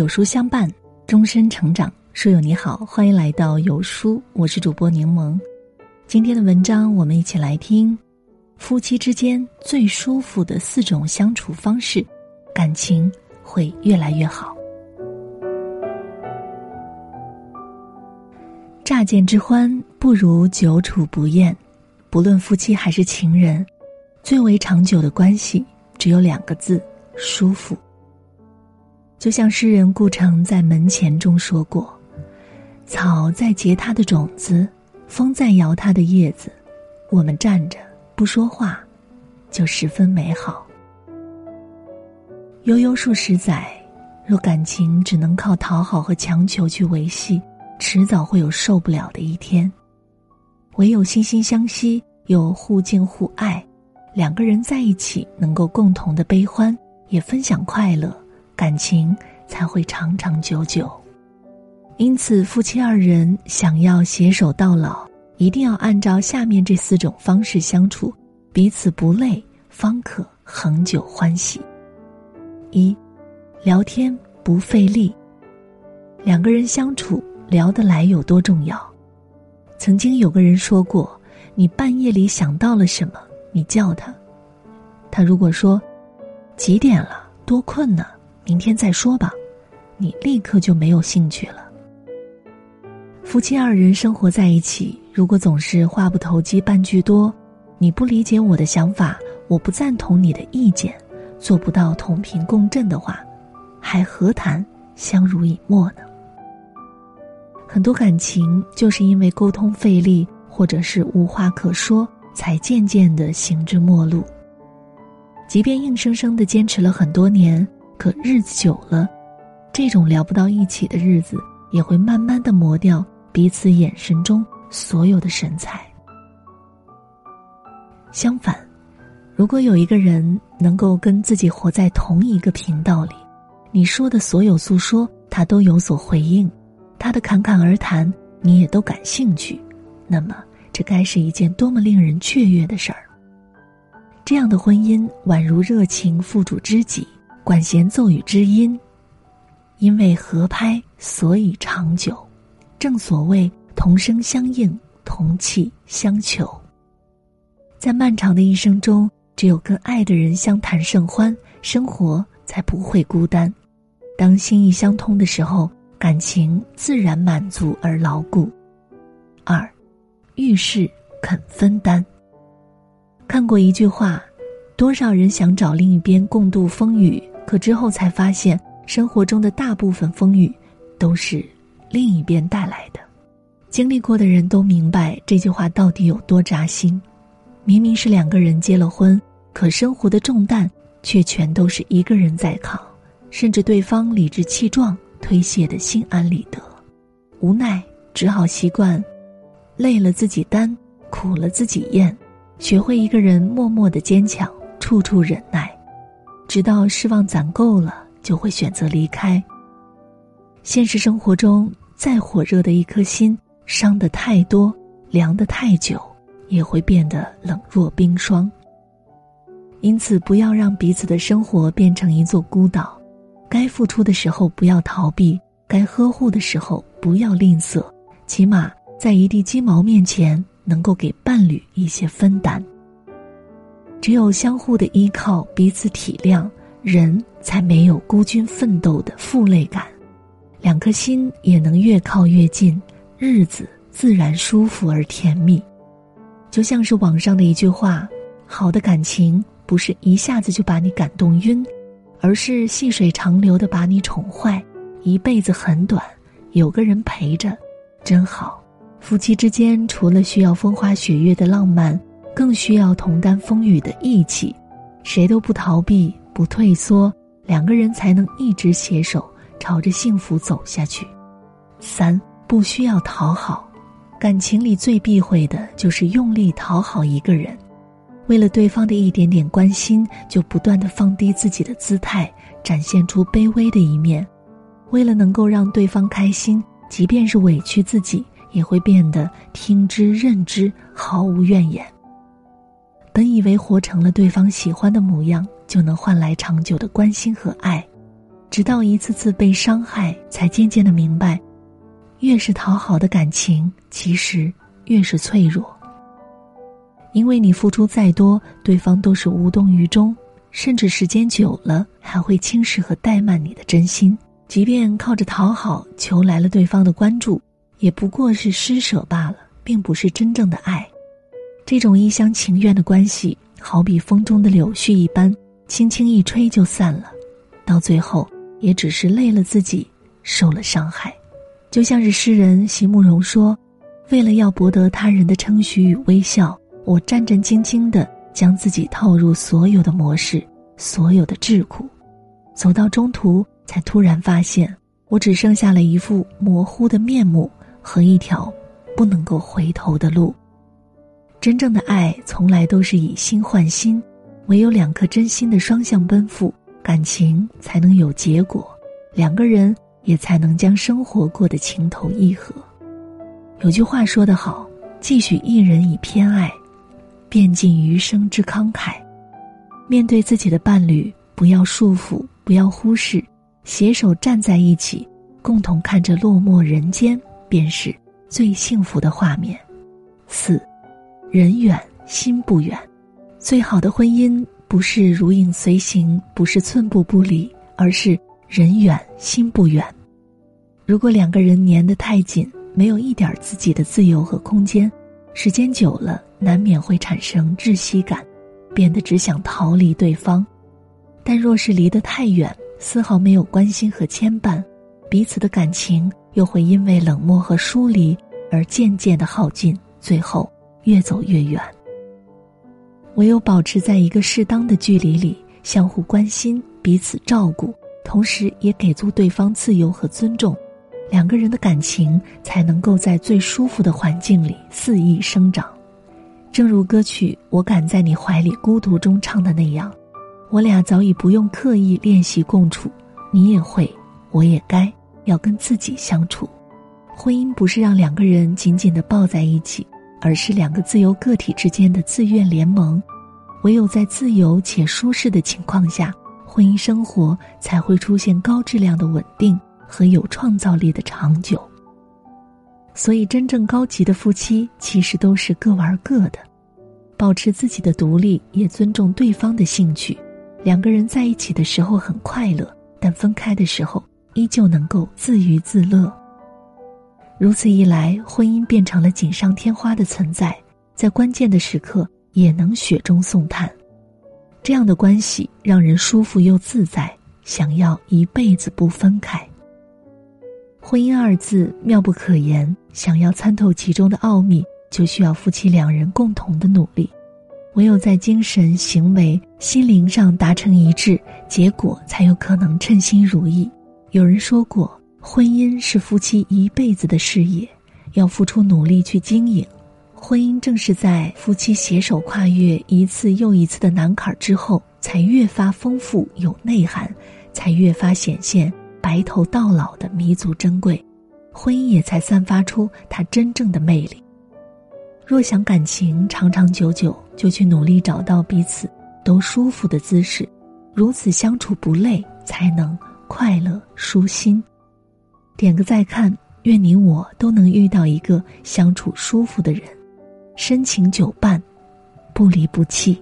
有书相伴，终身成长。书友你好，欢迎来到有书，我是主播柠檬。今天的文章，我们一起来听：夫妻之间最舒服的四种相处方式，感情会越来越好。乍见之欢，不如久处不厌。不论夫妻还是情人，最为长久的关系只有两个字：舒服。就像诗人顾城在《门前》中说过：“草在结它的种子，风在摇它的叶子，我们站着不说话，就十分美好。”悠悠数十载，若感情只能靠讨好和强求去维系，迟早会有受不了的一天。唯有惺惺相惜，又互敬互爱，两个人在一起能够共同的悲欢，也分享快乐。感情才会长长久久，因此夫妻二人想要携手到老，一定要按照下面这四种方式相处，彼此不累，方可恒久欢喜。一，聊天不费力。两个人相处聊得来有多重要？曾经有个人说过：“你半夜里想到了什么，你叫他，他如果说几点了，多困呢？”明天再说吧，你立刻就没有兴趣了。夫妻二人生活在一起，如果总是话不投机半句多，你不理解我的想法，我不赞同你的意见，做不到同频共振的话，还何谈相濡以沫呢？很多感情就是因为沟通费力，或者是无话可说，才渐渐的行至末路。即便硬生生的坚持了很多年。可日子久了，这种聊不到一起的日子，也会慢慢的磨掉彼此眼神中所有的神采。相反，如果有一个人能够跟自己活在同一个频道里，你说的所有诉说，他都有所回应，他的侃侃而谈，你也都感兴趣，那么这该是一件多么令人雀跃的事儿！这样的婚姻宛如热情付诸知己。管弦奏与知音，因为合拍，所以长久。正所谓同声相应，同气相求。在漫长的一生中，只有跟爱的人相谈甚欢，生活才不会孤单。当心意相通的时候，感情自然满足而牢固。二，遇事肯分担。看过一句话：多少人想找另一边共度风雨。可之后才发现，生活中的大部分风雨，都是另一边带来的。经历过的人都明白这句话到底有多扎心。明明是两个人结了婚，可生活的重担却全都是一个人在扛，甚至对方理直气壮推卸的心安理得，无奈只好习惯，累了自己担，苦了自己咽，学会一个人默默的坚强，处处忍耐。直到失望攒够了，就会选择离开。现实生活中，再火热的一颗心，伤得太多，凉得太久，也会变得冷若冰霜。因此，不要让彼此的生活变成一座孤岛。该付出的时候不要逃避，该呵护的时候不要吝啬，起码在一地鸡毛面前，能够给伴侣一些分担。只有相互的依靠，彼此体谅，人才没有孤军奋斗的负累感，两颗心也能越靠越近，日子自然舒服而甜蜜。就像是网上的一句话：“好的感情不是一下子就把你感动晕，而是细水长流的把你宠坏。一辈子很短，有个人陪着，真好。夫妻之间除了需要风花雪月的浪漫。”更需要同担风雨的义气，谁都不逃避、不退缩，两个人才能一直携手朝着幸福走下去。三不需要讨好，感情里最避讳的就是用力讨好一个人，为了对方的一点点关心，就不断的放低自己的姿态，展现出卑微的一面，为了能够让对方开心，即便是委屈自己，也会变得听之任之，毫无怨言。本以为活成了对方喜欢的模样，就能换来长久的关心和爱，直到一次次被伤害，才渐渐的明白，越是讨好的感情，其实越是脆弱。因为你付出再多，对方都是无动于衷，甚至时间久了还会轻视和怠慢你的真心。即便靠着讨好求来了对方的关注，也不过是施舍罢了，并不是真正的爱。这种一厢情愿的关系，好比风中的柳絮一般，轻轻一吹就散了，到最后也只是累了自己，受了伤害。就像是诗人席慕容说：“为了要博得他人的称许与微笑。”我战战兢兢的将自己套入所有的模式，所有的桎梏，走到中途，才突然发现，我只剩下了一副模糊的面目和一条不能够回头的路。真正的爱从来都是以心换心，唯有两颗真心的双向奔赴，感情才能有结果，两个人也才能将生活过得情投意合。有句话说得好：“继许一人以偏爱。”便尽余生之慷慨，面对自己的伴侣，不要束缚，不要忽视，携手站在一起，共同看着落寞人间，便是最幸福的画面。四，人远心不远，最好的婚姻不是如影随形，不是寸步不离，而是人远心不远。如果两个人粘得太紧，没有一点自己的自由和空间。时间久了，难免会产生窒息感，变得只想逃离对方。但若是离得太远，丝毫没有关心和牵绊，彼此的感情又会因为冷漠和疏离而渐渐的耗尽，最后越走越远。唯有保持在一个适当的距离里，相互关心、彼此照顾，同时也给足对方自由和尊重。两个人的感情才能够在最舒服的环境里肆意生长，正如歌曲《我敢在你怀里孤独》中唱的那样，我俩早已不用刻意练习共处，你也会，我也该要跟自己相处。婚姻不是让两个人紧紧的抱在一起，而是两个自由个体之间的自愿联盟。唯有在自由且舒适的情况下，婚姻生活才会出现高质量的稳定。和有创造力的长久。所以，真正高级的夫妻其实都是各玩各的，保持自己的独立，也尊重对方的兴趣。两个人在一起的时候很快乐，但分开的时候依旧能够自娱自乐。如此一来，婚姻变成了锦上添花的存在，在关键的时刻也能雪中送炭。这样的关系让人舒服又自在，想要一辈子不分开。婚姻二字妙不可言，想要参透其中的奥秘，就需要夫妻两人共同的努力。唯有在精神、行为、心灵上达成一致，结果才有可能称心如意。有人说过，婚姻是夫妻一辈子的事业，要付出努力去经营。婚姻正是在夫妻携手跨越一次又一次的难坎之后，才越发丰富有内涵，才越发显现。白头到老的弥足珍贵，婚姻也才散发出它真正的魅力。若想感情长长久久，就去努力找到彼此都舒服的姿势，如此相处不累，才能快乐舒心。点个再看，愿你我都能遇到一个相处舒服的人，深情久伴，不离不弃。